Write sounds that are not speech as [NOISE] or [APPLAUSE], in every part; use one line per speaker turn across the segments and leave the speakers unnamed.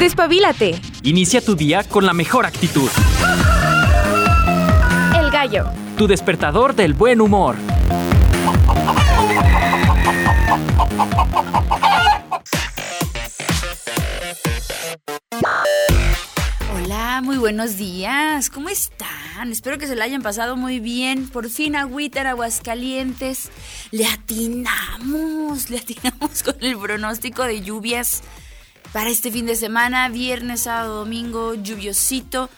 Despabilate.
Inicia tu día con la mejor actitud.
El gallo.
Tu despertador del buen humor.
Hola, muy buenos días. ¿Cómo están? Espero que se la hayan pasado muy bien. Por fin agüita en Aguascalientes. Le atinamos, le atinamos [LAUGHS] con el pronóstico de lluvias para este fin de semana, viernes, sábado, domingo, lluviosito,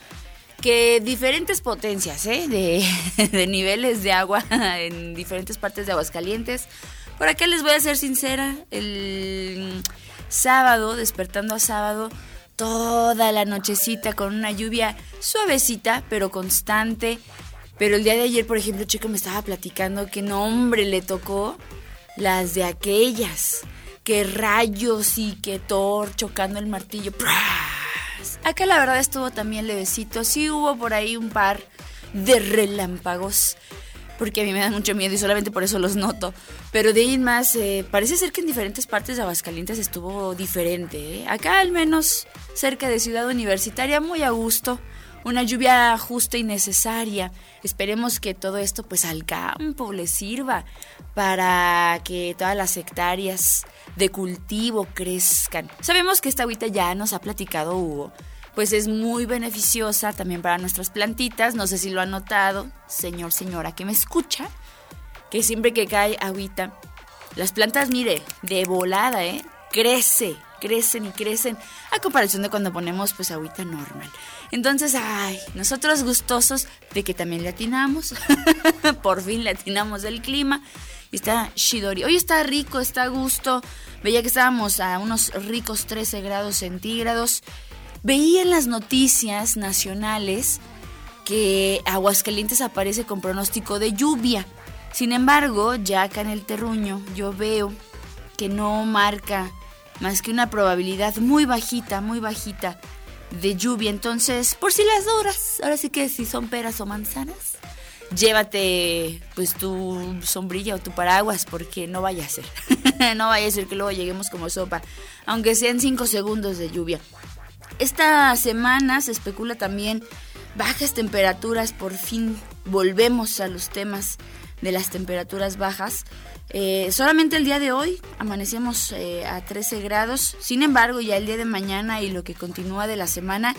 que diferentes potencias, ¿eh? De, [LAUGHS] niveles de agua [LAUGHS] en diferentes partes de Aguascalientes. Por acá les voy a ser sincera, el sábado, despertando a sábado, toda la nochecita con una lluvia suavecita, pero constante. Pero el día de ayer, por ejemplo, Chico me estaba platicando que no, hombre, le tocó las de aquellas que rayos y que Thor chocando el martillo. Acá la verdad estuvo también levecito. Sí hubo por ahí un par de relámpagos. Porque a mí me dan mucho miedo y solamente por eso los noto. Pero de ahí más, eh, parece ser que en diferentes partes de Aguascalientes estuvo diferente. ¿eh? Acá al menos cerca de Ciudad Universitaria, muy a gusto una lluvia justa y necesaria. Esperemos que todo esto pues al campo le sirva para que todas las hectáreas de cultivo crezcan. Sabemos que esta agüita ya nos ha platicado Hugo, pues es muy beneficiosa también para nuestras plantitas. No sé si lo ha notado, señor, señora, que me escucha, que siempre que cae agüita, las plantas, mire, de volada, ¿eh? Crece, crecen y crecen a comparación de cuando ponemos pues agüita normal. Entonces, ay, nosotros gustosos de que también le atinamos, [LAUGHS] por fin le atinamos del clima. Está Shidori. Hoy está rico, está a gusto. Veía que estábamos a unos ricos 13 grados centígrados. Veía en las noticias nacionales que Aguascalientes aparece con pronóstico de lluvia. Sin embargo, ya acá en el terruño yo veo que no marca más que una probabilidad muy bajita, muy bajita de lluvia. Entonces, por si las dudas, ahora sí que si son peras o manzanas, llévate pues tu sombrilla o tu paraguas porque no vaya a ser. [LAUGHS] no vaya a ser que luego lleguemos como sopa, aunque sean cinco segundos de lluvia. Esta semana se especula también bajas temperaturas, por fin volvemos a los temas de las temperaturas bajas. Eh, solamente el día de hoy amanecemos eh, a 13 grados, sin embargo ya el día de mañana y lo que continúa de la semana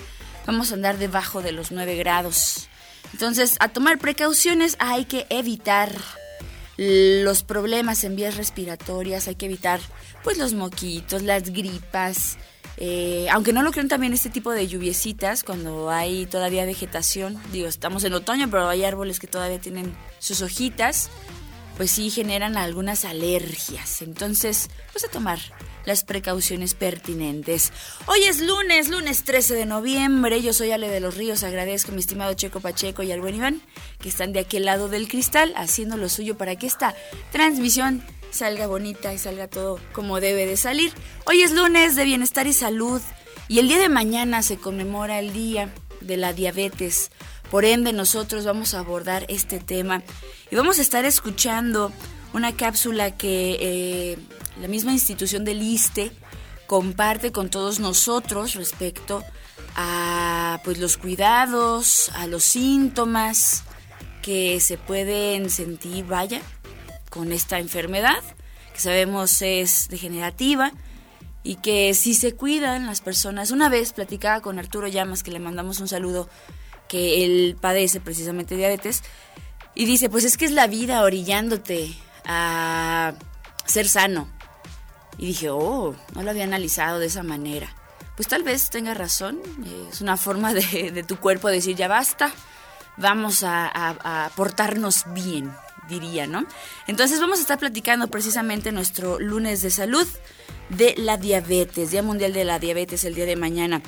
vamos a andar debajo de los 9 grados. Entonces, a tomar precauciones hay que evitar los problemas en vías respiratorias, hay que evitar pues los moquitos, las gripas, eh, aunque no lo crean también este tipo de lluviecitas cuando hay todavía vegetación, digo, estamos en otoño, pero hay árboles que todavía tienen sus hojitas, pues sí generan algunas alergias. Entonces, pues a tomar las precauciones pertinentes. Hoy es lunes, lunes 13 de noviembre. Yo soy Ale de los Ríos. Agradezco a mi estimado Checo Pacheco y al buen Iván que están de aquel lado del cristal haciendo lo suyo para que esta transmisión salga bonita y salga todo como debe de salir. Hoy es lunes de bienestar y salud y el día de mañana se conmemora el día de la diabetes. Por ende, nosotros vamos a abordar este tema y vamos a estar escuchando una cápsula que eh, la misma institución del ISTE comparte con todos nosotros respecto a pues los cuidados, a los síntomas que se pueden sentir, vaya, con esta enfermedad, que sabemos es degenerativa y que si se cuidan las personas, una vez platicaba con Arturo Llamas, que le mandamos un saludo, que él padece precisamente diabetes, y dice, pues es que es la vida orillándote a ser sano. Y dije, oh, no lo había analizado de esa manera. Pues tal vez tenga razón, es una forma de, tu cuerpo decir, ya basta, vamos a, a, portarnos bien, diría, ¿no? Entonces vamos a estar platicando precisamente nuestro lunes de salud de la diabetes, Día Mundial de la Diabetes el día de mañana.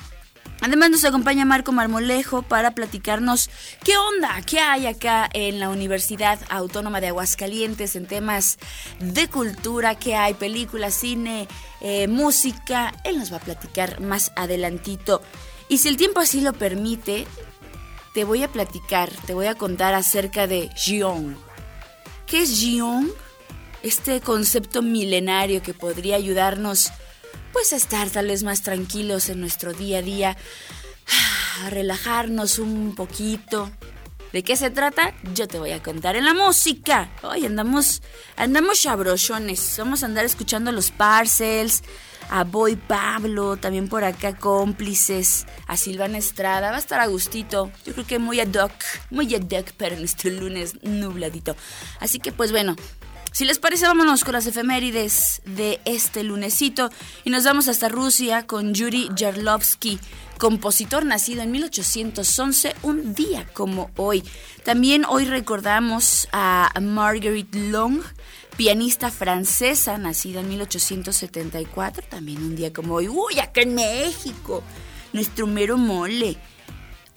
Además nos acompaña Marco Marmolejo para platicarnos qué onda, qué hay acá en la Universidad Autónoma de Aguascalientes en temas de cultura, qué hay, películas, cine, eh, música. Él nos va a platicar más adelantito. Y si el tiempo así lo permite, te voy a platicar, te voy a contar acerca de Jiong. ¿Qué es Jiong? Este concepto milenario que podría ayudarnos pues estar tal vez más tranquilos en nuestro día a día, a [SIGHS] relajarnos un poquito. ¿De qué se trata? Yo te voy a contar en la música. Hoy andamos, andamos chabrochones. Vamos a andar escuchando los parcels, a Boy Pablo, también por acá cómplices, a Silvana Estrada. Va a estar a gustito. Yo creo que muy ad hoc, muy ad hoc para nuestro lunes nubladito. Así que pues bueno, si les parece, vámonos con las efemérides de este lunesito y nos vamos hasta Rusia con Yuri Jarlovsky, compositor nacido en 1811, un día como hoy. También hoy recordamos a Marguerite Long, pianista francesa, nacida en 1874, también un día como hoy. Uy, acá en México, nuestro mero mole.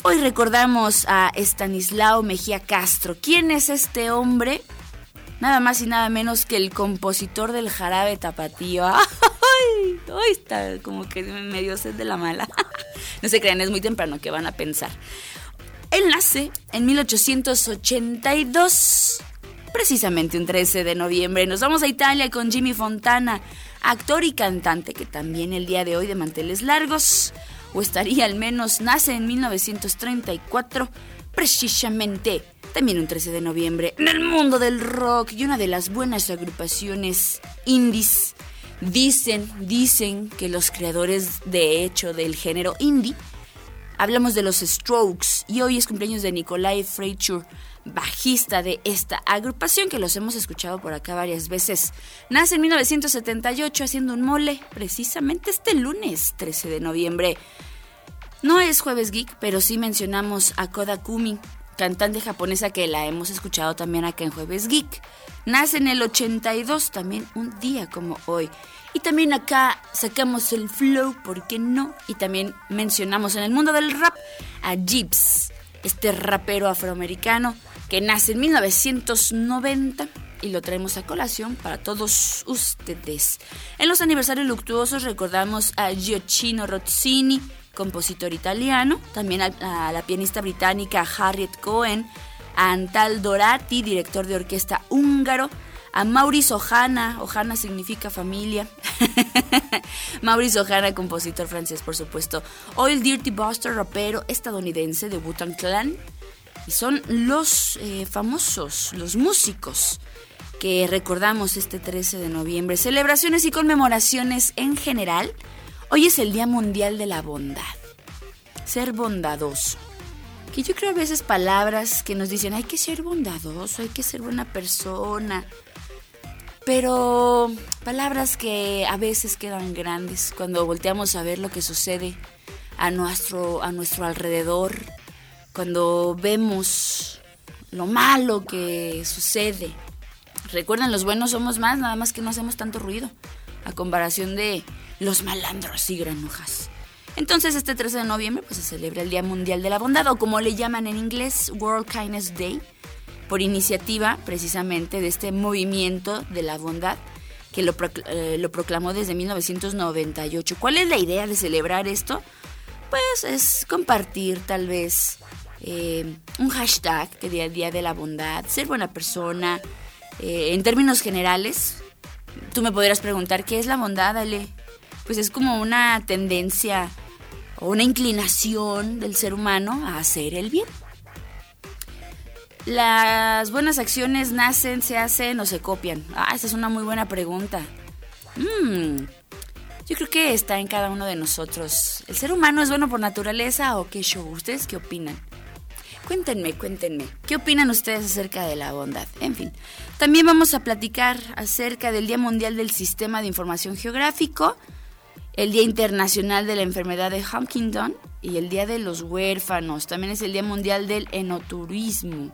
Hoy recordamos a Estanislao Mejía Castro. ¿Quién es este hombre? Nada más y nada menos que el compositor del jarabe tapatío. [LAUGHS] ¡Ay! Ay, está como que medio sed de la mala. [LAUGHS] No se crean, es muy temprano, ¿qué van a pensar? Él nace en 1882 precisamente un 13 de noviembre. Nos vamos a Italia con Jimmy Fontana, actor y cantante que también el día de hoy de manteles largos, o estaría al menos, nace en 1934, precisamente también un 13 de noviembre, en el mundo del rock y una de las buenas agrupaciones indies. Dicen, dicen que los creadores de hecho del género indie, hablamos de los Strokes y hoy es cumpleaños de Nikolai Fraiture bajista de esta agrupación que los hemos escuchado por acá varias veces. Nace en 1978 haciendo un mole precisamente este lunes 13 de noviembre. No es jueves geek, pero sí mencionamos a Koda Kumi, cantante japonesa que la hemos escuchado también acá en Jueves Geek. Nace en el 82, también un día como hoy. Y también acá sacamos el flow, ¿por qué no? Y también mencionamos en el mundo del rap a Gibbs, este rapero afroamericano que nace en 1990 y lo traemos a colación para todos ustedes. En los aniversarios luctuosos recordamos a Giochino Rozzini, compositor italiano, también a, la pianista británica Harriet Cohen, a Antal Dorati, director de orquesta húngaro, a Maurice Ojana, Ojana significa familia, [LAUGHS] Maurice Ojana, compositor francés por supuesto, Oil Dirty Buster, rapero estadounidense de wu Clan, y son los eh, famosos, los músicos que recordamos este 13 de noviembre. Celebraciones y conmemoraciones en general. Hoy es el Día Mundial de la Bondad. Ser bondadoso. Que yo creo a veces palabras que nos dicen hay que ser bondadoso, hay que ser buena persona. Pero palabras que a veces quedan grandes cuando volteamos a ver lo que sucede a nuestro, a nuestro alrededor, cuando vemos lo malo que sucede. Recuerden, los buenos somos más, nada más que no hacemos tanto ruido, a comparación de los malandros y granujas. Entonces, este 13 de noviembre pues, se celebra el Día Mundial de la Bondad, o como le llaman en inglés, World Kindness Day, por iniciativa precisamente de este movimiento de la bondad que lo, eh, lo proclamó desde 1998. ¿Cuál es la idea de celebrar esto? Pues es compartir tal vez eh, un hashtag que día Día de la Bondad, ser buena persona. Eh, en términos generales, tú me podrías preguntar, ¿qué es la bondad, Ale? Pues es como una tendencia o una inclinación del ser humano a hacer el bien. ¿Las buenas acciones nacen, se hacen o se copian? Ah, esa es una muy buena pregunta. Mm, yo creo que está en cada uno de nosotros. ¿El ser humano es bueno por naturaleza o qué show? ¿Ustedes qué opinan? Cuéntenme, cuéntenme, ¿qué opinan ustedes acerca de la bondad? En fin, también vamos a platicar acerca del Día Mundial del Sistema de Información Geográfico, el Día Internacional de la Enfermedad de Huntington y el Día de los Huérfanos. También es el Día Mundial del Enoturismo.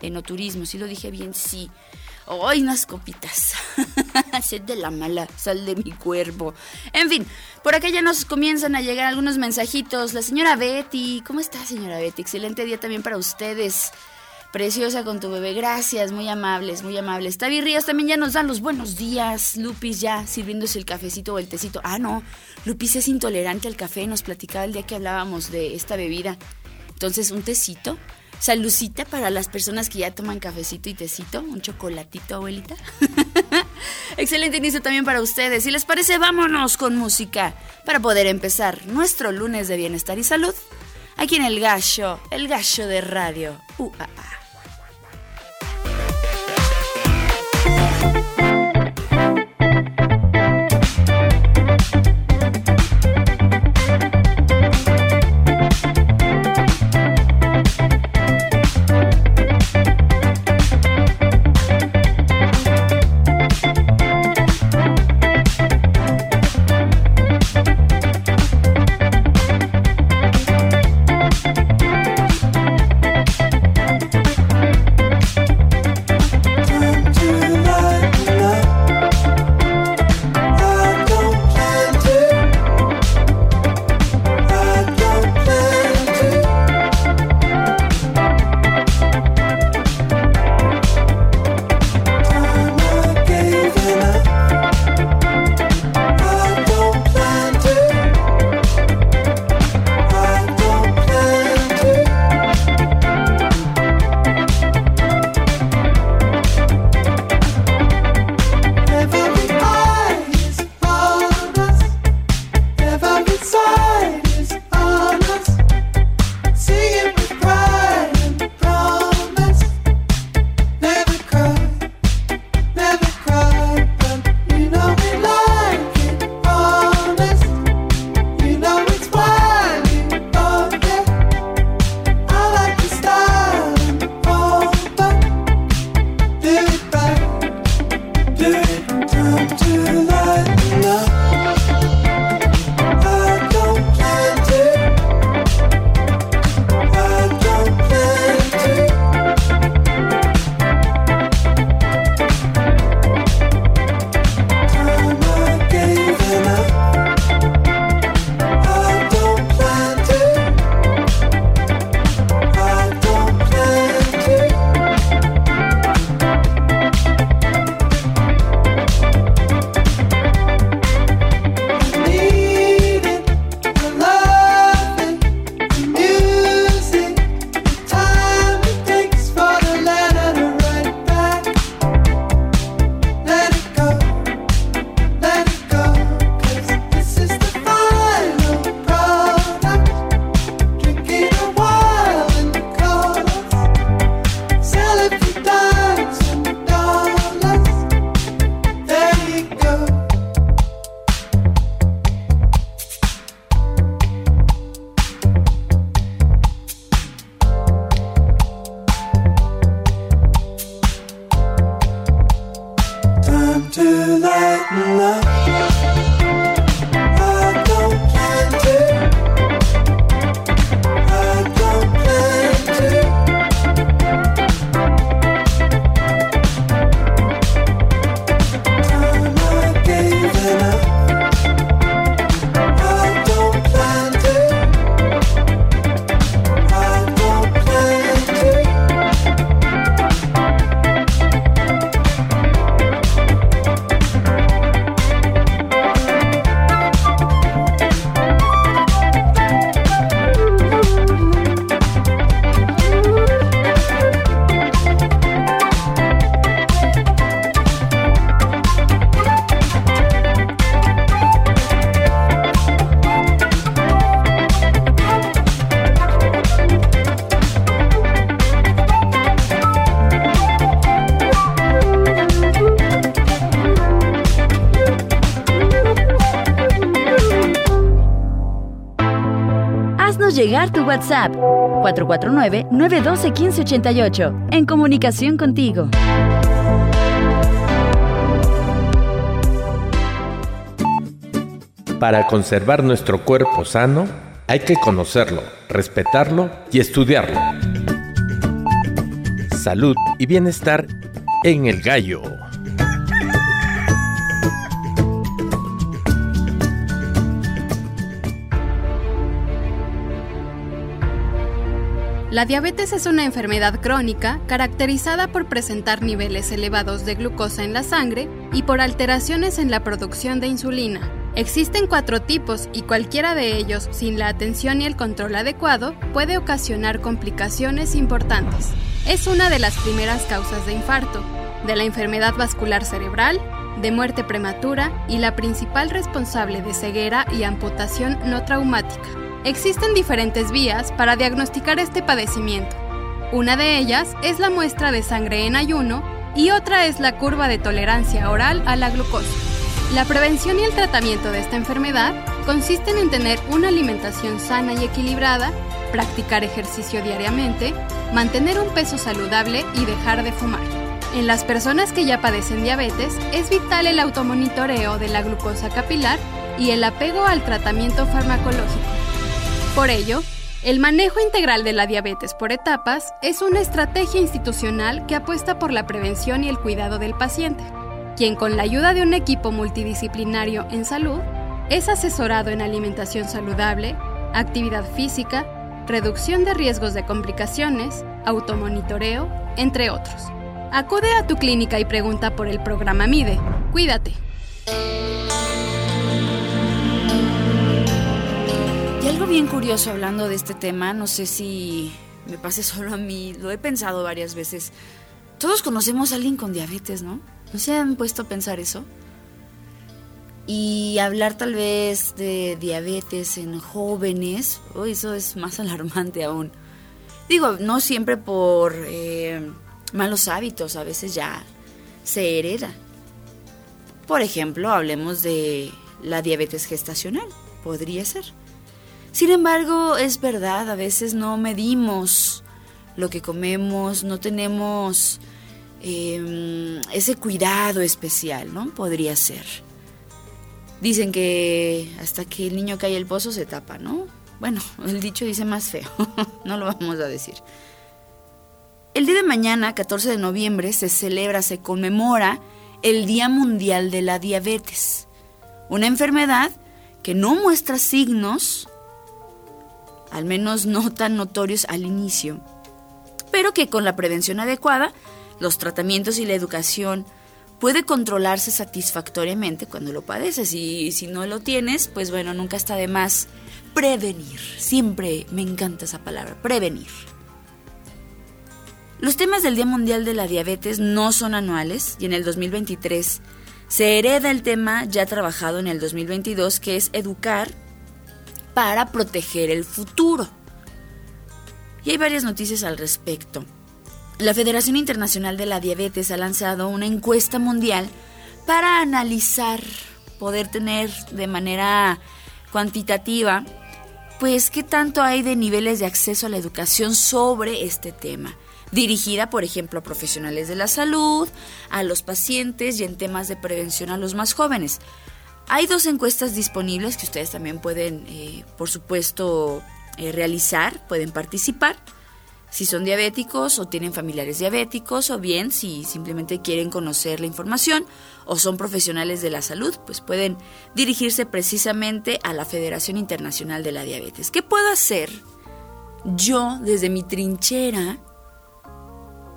Enoturismo, ¿sí lo dije bien? Sí. ¡Ay, unas copitas! [LAUGHS] Sed de la mala, sal de mi cuerpo. En fin, por acá ya nos comienzan a llegar algunos mensajitos. La señora Betty, ¿cómo está, señora Betty? Excelente día también para ustedes. Preciosa con tu bebé, gracias, muy amables, muy amables. Tavi Ríos también ya nos dan los buenos días. Lupis ya sirviéndose el cafecito o el tecito. Ah, no, Lupis es intolerante al café, nos platicaba el día que hablábamos de esta bebida. Entonces, un tecito Salucita para las personas que ya toman cafecito y tecito, un chocolatito, abuelita. [LAUGHS]
Excelente inicio también para ustedes. Si les parece, vámonos con música para poder empezar nuestro lunes de bienestar y salud aquí en el gallo, el gallo de radio. UAA.
tu WhatsApp 449-912-1588. En comunicación contigo.
Para conservar nuestro cuerpo sano, hay que conocerlo, respetarlo y estudiarlo. Salud y bienestar en el gallo.
La diabetes es una enfermedad crónica caracterizada por presentar niveles elevados de glucosa en la sangre y por alteraciones en la producción de insulina. Existen cuatro tipos y cualquiera de ellos, sin la atención y el control adecuado, puede ocasionar complicaciones importantes. Es una de las primeras causas de infarto, de la enfermedad vascular cerebral, de muerte prematura y la principal responsable de ceguera y amputación no traumática. Existen diferentes vías para diagnosticar este padecimiento. Una de ellas es la muestra de sangre en ayuno y otra es la curva de tolerancia oral a la glucosa. La prevención y el tratamiento de esta enfermedad consisten en tener una alimentación sana y equilibrada, practicar ejercicio diariamente, mantener un peso saludable y dejar de fumar. En las personas que ya padecen diabetes es vital el automonitoreo de la glucosa capilar y el apego al tratamiento farmacológico. Por ello, el manejo integral de la diabetes por etapas es una estrategia institucional que apuesta por la prevención y el cuidado del paciente, quien con la ayuda de un equipo multidisciplinario en salud es asesorado en alimentación saludable, actividad física, reducción de riesgos de complicaciones, automonitoreo, entre otros. Acude a tu clínica y pregunta por el programa MIDE. Cuídate.
Algo bien curioso hablando de este tema, no sé si me pase [LAUGHS] solo a mí, lo he pensado varias veces. Todos conocemos a alguien con diabetes, ¿no? ¿No se han puesto a pensar eso? Y hablar tal vez de diabetes en jóvenes, oh, eso es más [LAUGHS] alarmante aún. Digo, no siempre por eh, malos hábitos, a veces ya se hereda. Por ejemplo, hablemos de la diabetes gestacional, podría ser. Sin embargo, es verdad, a veces no medimos lo que comemos, no tenemos eh, ese cuidado especial, ¿no? Podría ser. Dicen que hasta que el niño cae el pozo se tapa, ¿no? Bueno, [LAUGHS] el dicho dice más feo, [LAUGHS] no lo vamos a decir. El día de mañana, 14 de noviembre, se celebra, se conmemora el Día Mundial de la Diabetes, una enfermedad que no muestra signos, al menos no tan notorios al inicio, pero que con la prevención adecuada, los tratamientos y la educación puede controlarse satisfactoriamente cuando lo padeces y si no lo tienes, pues bueno, nunca está de más prevenir. Siempre me encanta esa palabra, prevenir. Los temas del Día Mundial de la Diabetes no son anuales y en el 2023 se hereda el tema ya trabajado en el 2022 que es educar para proteger el futuro. Y hay varias noticias al respecto. La Federación Internacional de la Diabetes ha lanzado una encuesta mundial para analizar, poder tener de manera cuantitativa, pues qué tanto hay de niveles de acceso a la educación sobre este tema, dirigida, por ejemplo, a profesionales de la salud, a los pacientes y en temas de prevención a los más jóvenes. Hay dos encuestas disponibles que ustedes también pueden, eh, por supuesto, eh, realizar, pueden participar si son diabéticos o tienen familiares diabéticos o bien si simplemente quieren conocer la información o son profesionales de la salud, pues pueden dirigirse precisamente a la Federación Internacional de la Diabetes. ¿Qué puedo hacer yo desde mi trinchera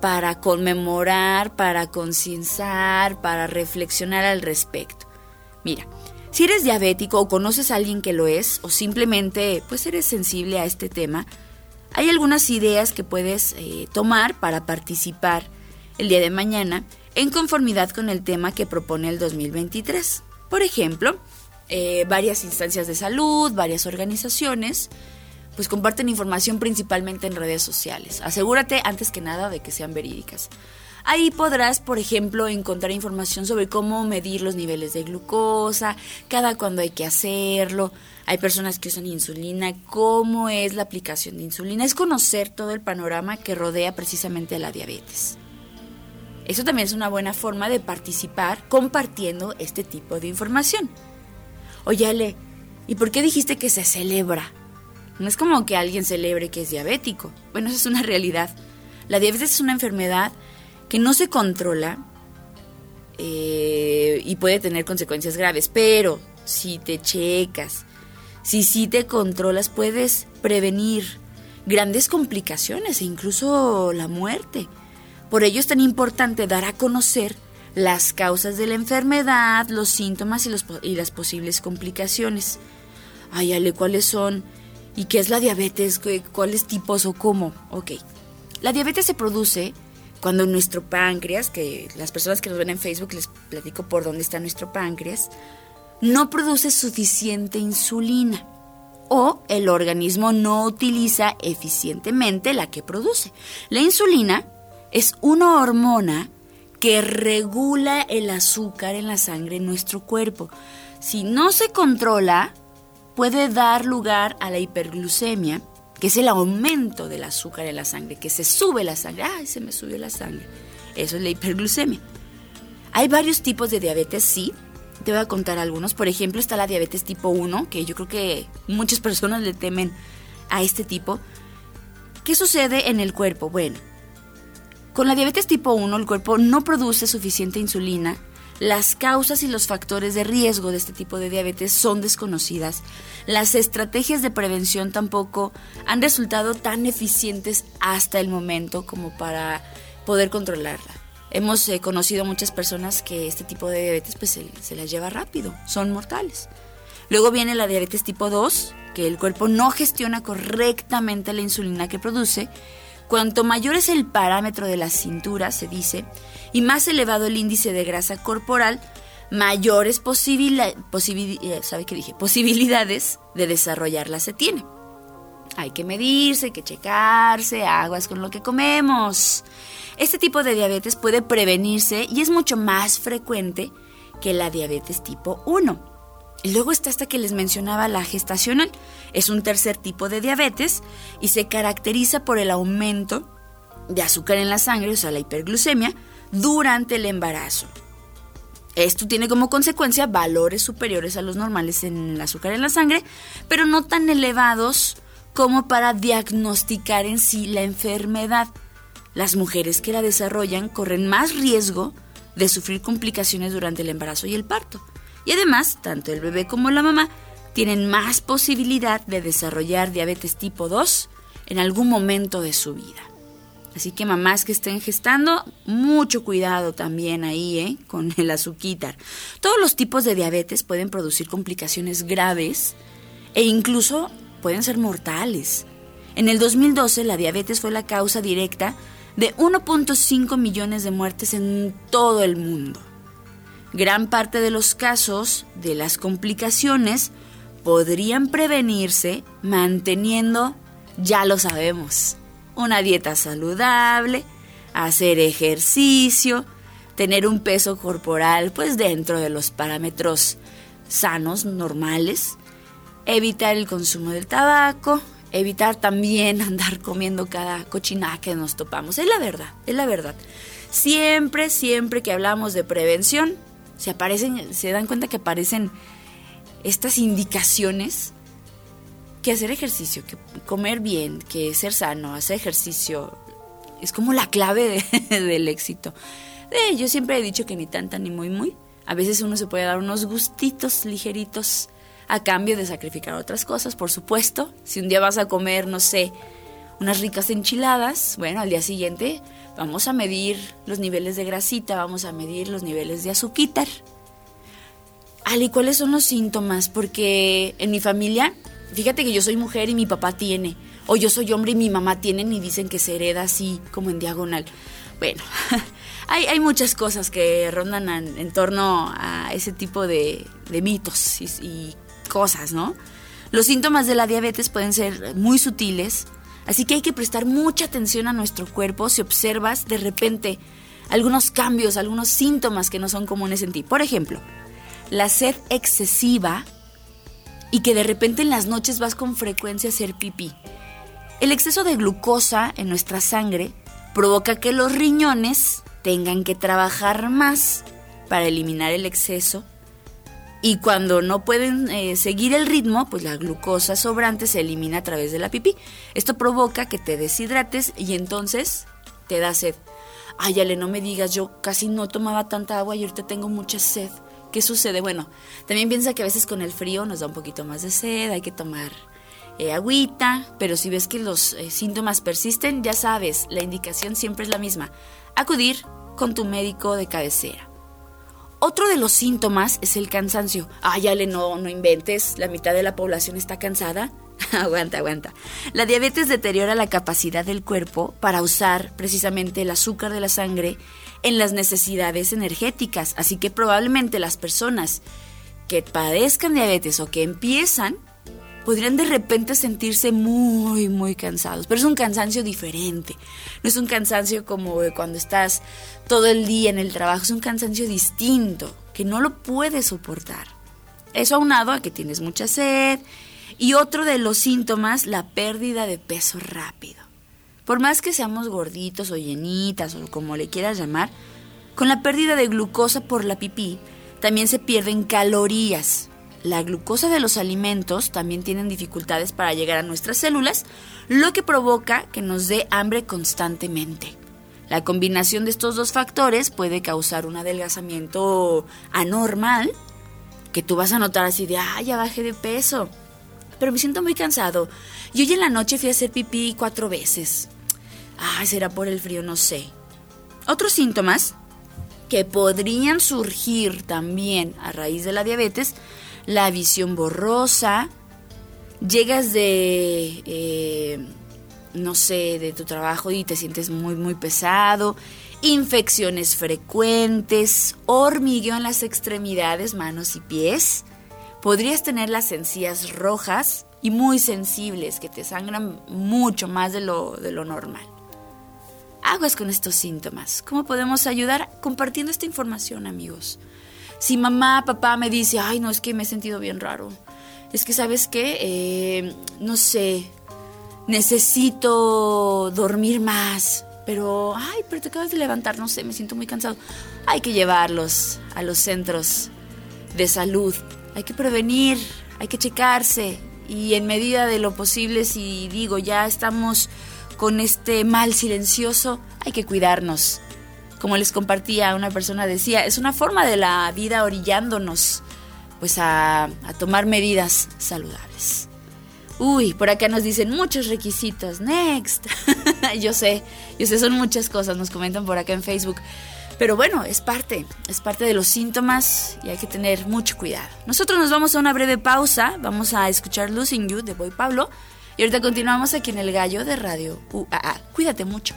para conmemorar, para concienciar, para reflexionar al respecto? Mira, si eres diabético o conoces a alguien que lo es o simplemente pues eres sensible a este tema, hay algunas ideas que puedes eh, tomar para participar el día de mañana en conformidad con el tema que propone el 2023. Por ejemplo, eh, varias instancias de salud, varias organizaciones, pues comparten información principalmente en redes sociales. Asegúrate antes que nada de que sean verídicas. Ahí podrás, por ejemplo, encontrar información sobre cómo medir los niveles de glucosa, cada cuándo hay que hacerlo. Hay personas que usan insulina, cómo es la aplicación de insulina. Es conocer todo el panorama que rodea precisamente a la diabetes. Eso también es una buena forma de participar compartiendo este tipo de información. Oye, ¿y por qué dijiste que se celebra? No es como que alguien celebre que es diabético. Bueno, eso es una realidad. La diabetes es una enfermedad que no se controla eh, y puede tener consecuencias graves, pero si te checas, si sí te controlas, puedes prevenir grandes complicaciones e incluso la muerte. Por ello es tan importante dar a conocer las causas de la enfermedad, los síntomas y, los, y las posibles complicaciones. Ay, Ale, ¿cuáles son? ¿Y qué es la diabetes? ¿Cuáles tipos o cómo? Ok. La diabetes se produce cuando nuestro páncreas, que las personas que nos ven en Facebook les platico por dónde está nuestro páncreas, no produce suficiente insulina o el organismo no utiliza eficientemente la que produce. La insulina es una hormona que regula el azúcar en la sangre en nuestro cuerpo. Si no se controla, puede dar lugar a la hiperglucemia, que es el aumento del azúcar en la sangre, que se sube la sangre. ¡Ay, se me subió la sangre! Eso es la hiperglucemia. Hay varios tipos de diabetes, sí. Te voy a contar algunos. Por ejemplo, está la diabetes tipo 1, que yo creo que muchas [LAUGHS] personas le temen a este tipo. ¿Qué sucede en el cuerpo? Bueno, con la diabetes tipo 1 el cuerpo no produce suficiente insulina. Las causas y los factores de riesgo de este tipo de diabetes son desconocidas. Las estrategias de prevención tampoco han resultado tan eficientes hasta el momento como para poder controlarla. Hemos eh, conocido muchas personas que este tipo de diabetes pues se, se las lleva rápido, son mortales. Luego viene la diabetes tipo 2, que el cuerpo no gestiona correctamente la insulina que produce Cuanto mayor es el parámetro de la cintura, se dice, y más elevado el índice de grasa corporal, mayores eh, ¿sabe qué dije? posibilidades de desarrollarla se tiene. Hay que medirse, hay que checarse, aguas con lo que comemos. Este tipo de diabetes puede prevenirse y es mucho más frecuente que la diabetes tipo 1. Y luego está esta que les mencionaba, la gestacional. Es un tercer tipo de diabetes y se caracteriza por el aumento de azúcar en la sangre, o sea, la hiperglucemia, durante el embarazo. Esto tiene como consecuencia valores superiores a los normales en el azúcar en la sangre, pero no tan elevados como para diagnosticar en sí la enfermedad. Las mujeres que la desarrollan corren más riesgo de sufrir complicaciones durante el embarazo y el parto. Y además, tanto el bebé como la mamá tienen más posibilidad de desarrollar diabetes tipo 2 en algún momento de su vida. Así que mamás que estén gestando, mucho cuidado también ahí, ¿eh? Con el azúcar. Todos los tipos de diabetes pueden producir complicaciones graves e incluso pueden ser mortales. En el 2012 la diabetes fue la causa directa de 1.5 millones de muertes en todo el mundo. Gran parte de los casos de las complicaciones podrían prevenirse manteniendo, ya lo sabemos, una dieta saludable, hacer ejercicio, tener un peso corporal pues dentro de los parámetros sanos, normales, evitar el consumo del tabaco, evitar también [LAUGHS] andar comiendo cada cochinada que nos topamos. Es la verdad, es la verdad. Siempre, siempre que hablamos de prevención, se aparecen, se dan cuenta que aparecen estas indicaciones que hacer ejercicio, que comer bien, que ser sano, hacer ejercicio, es como la clave [LAUGHS] del éxito. yo siempre he dicho que ni tanta ni muy muy. A veces uno se puede dar unos gustitos ligeritos a cambio de sacrificar otras cosas, por supuesto. Si un día vas a comer, no sé, unas ricas enchiladas, bueno, al día siguiente Vamos a medir los niveles de grasita, vamos a medir los niveles de azúcar. Ali, ¿cuáles son los síntomas? Porque en mi familia, fíjate que yo soy mujer y mi papá tiene, o yo soy hombre y mi mamá tienen y dicen que se hereda así, como en diagonal. Bueno, [LAUGHS] hay, muchas cosas que rondan en, torno a ese tipo de, mitos y cosas, ¿no? Los síntomas de la diabetes pueden ser muy sutiles, Así que hay que prestar mucha atención a nuestro cuerpo si observas de repente algunos cambios, algunos síntomas que no son comunes en ti. Por ejemplo, la sed excesiva y que de repente en las noches vas con frecuencia a hacer pipí. El exceso de glucosa en nuestra sangre provoca que los riñones tengan que trabajar más para eliminar el exceso y cuando no pueden eh, seguir el ritmo, pues la glucosa sobrante se elimina a través de la pipí. Esto provoca que te deshidrates y entonces te da sed. Ay, Ale, no me digas, yo casi no tomaba tanta agua y ahorita tengo mucha sed. ¿Qué sucede? Bueno, también piensa que a veces con el frío nos da un poquito más de sed, hay que tomar eh, agüita, pero si ves que los eh, síntomas persisten, ya sabes, la indicación siempre es la misma. Acudir con tu médico de cabecera. Otro de los síntomas es el cansancio. Ay, Ale, no, no inventes, la mitad de la población está cansada. [LAUGHS] aguanta, aguanta. La diabetes deteriora la capacidad del cuerpo para usar precisamente el azúcar de la sangre en las necesidades energéticas. Así que probablemente las personas que padezcan diabetes o que empiezan podrían de repente sentirse muy, muy cansados. Pero es un cansancio diferente. No es un cansancio como cuando estás todo el día en el trabajo. Es un cansancio distinto, que no lo puedes soportar. Eso aunado a que tienes mucha sed. Y otro de los síntomas, la pérdida de peso rápido. Por más que seamos gorditos o llenitas o como le quieras llamar, con la pérdida de glucosa por la pipí, también se pierden calorías la glucosa de los alimentos también tienen dificultades para llegar a nuestras células, lo que provoca que nos dé hambre constantemente. La combinación de estos dos factores puede causar un adelgazamiento anormal, que tú vas a notar así de, ah, ya bajé de peso, pero me siento muy cansado. Y hoy en la noche fui a hacer pipí cuatro veces. Ay, será por el frío, no sé. Otros síntomas que podrían surgir también a raíz de la diabetes la visión borrosa, llegas de, eh, no sé, de tu trabajo y te sientes muy, muy pesado, infecciones frecuentes, hormigueo en las extremidades, manos y pies. Podrías tener las encías rojas y muy sensibles que te sangran mucho más de lo, de lo normal. Aguas con estos síntomas. ¿Cómo podemos ayudar? Compartiendo esta información, amigos. Si mamá, papá me dice, ay, no, es que me he sentido bien raro. Es que, ¿sabes qué? Eh, no sé, necesito dormir más. Pero, ay, pero te acabas de levantar, no sé, me siento muy cansado. Hay que llevarlos a los centros de salud. Hay que prevenir, hay que checarse. Y en medida de lo posible, si digo, ya estamos con este mal silencioso, hay que cuidarnos como les compartía, una persona decía, es una forma de la vida orillándonos pues a, tomar medidas saludables. Uy, por acá nos dicen muchos requisitos. Next. [LAUGHS] yo sé, yo sé, son muchas cosas, nos comentan por acá en Facebook. Pero bueno, es parte, es parte de los síntomas y hay que tener mucho cuidado. Nosotros nos vamos a una breve pausa, vamos a escuchar Losing You de Boy Pablo y ahorita continuamos aquí en el gallo de radio UAA. Cuídate mucho.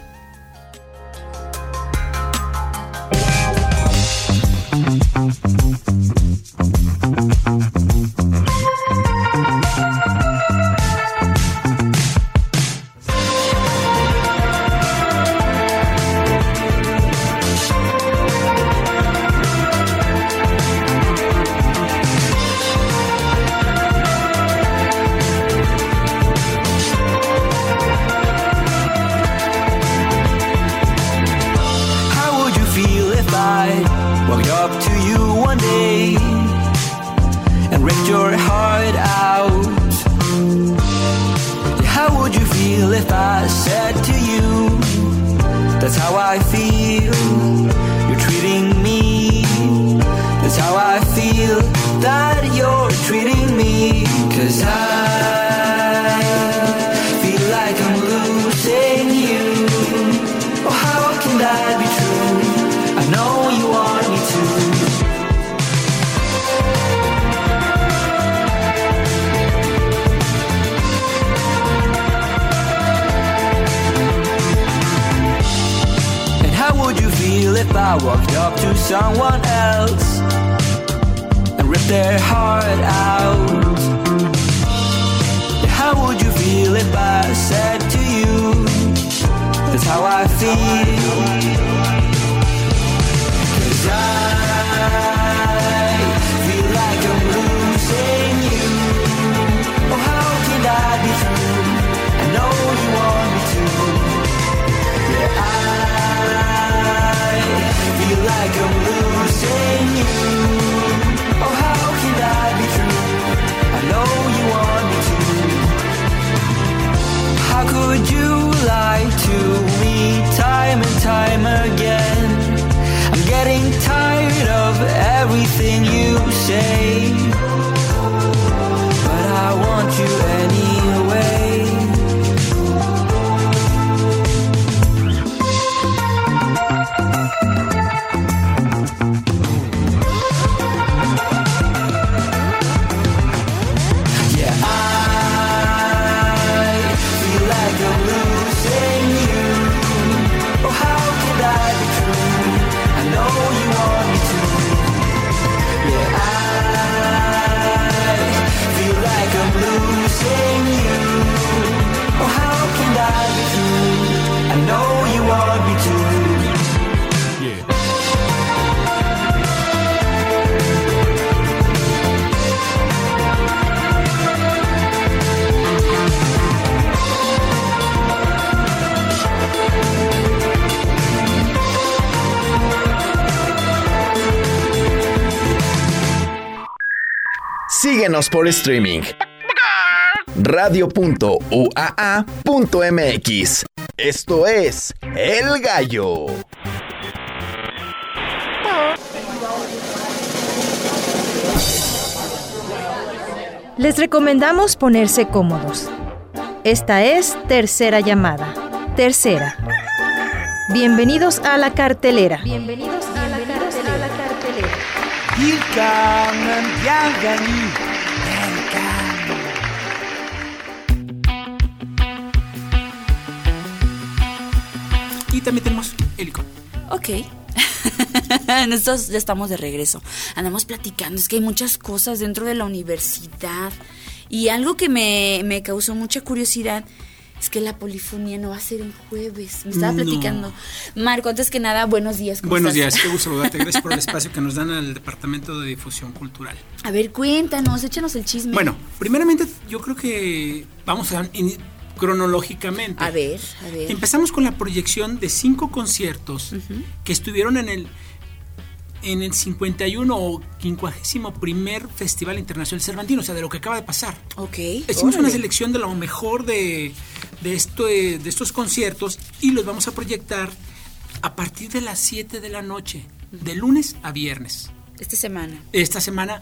to someone else and rip their heart out. How would you feel if I said to you, That's how I feel? like I'm losing you. Oh, how can I be true? I know you want me. How could you lie to me
time and time again? I'm getting tired of everything you say. Por streaming. Radio.uaa.mx. Esto es El Gallo.
Les recomendamos ponerse cómodos. Esta es tercera llamada. Tercera. Bienvenidos a la cartelera. Bienvenidos a la cartelera.
También tenemos el icono.
Ok. [LAUGHS] Nosotros ya estamos de regreso. Andamos platicando, es que hay muchas cosas dentro de la universidad. Y algo que me, me causó mucha curiosidad es que la polifonía no va a ser el jueves. Me estaba
No.
platicando. Marco, antes que nada, buenos días. ¿cómo
Buenos
estás?
días, qué gusto saludarte. Gracias por el [LAUGHS] espacio que nos dan al Departamento de Difusión Cultural.
A ver, cuéntanos, échanos el chisme.
Bueno, primeramente yo creo que vamos a in- cronológicamente.
A ver, a ver.
Empezamos con la proyección de cinco conciertos que estuvieron en el en el 51 o 51 primer Festival Internacional Cervantino, o sea, de lo que acaba de pasar.
Ok.
Hicimos una selección de lo mejor de, de, esto, de estos conciertos y los vamos a proyectar a partir de las 7 de la noche, de lunes a viernes.
Esta semana.
Esta semana,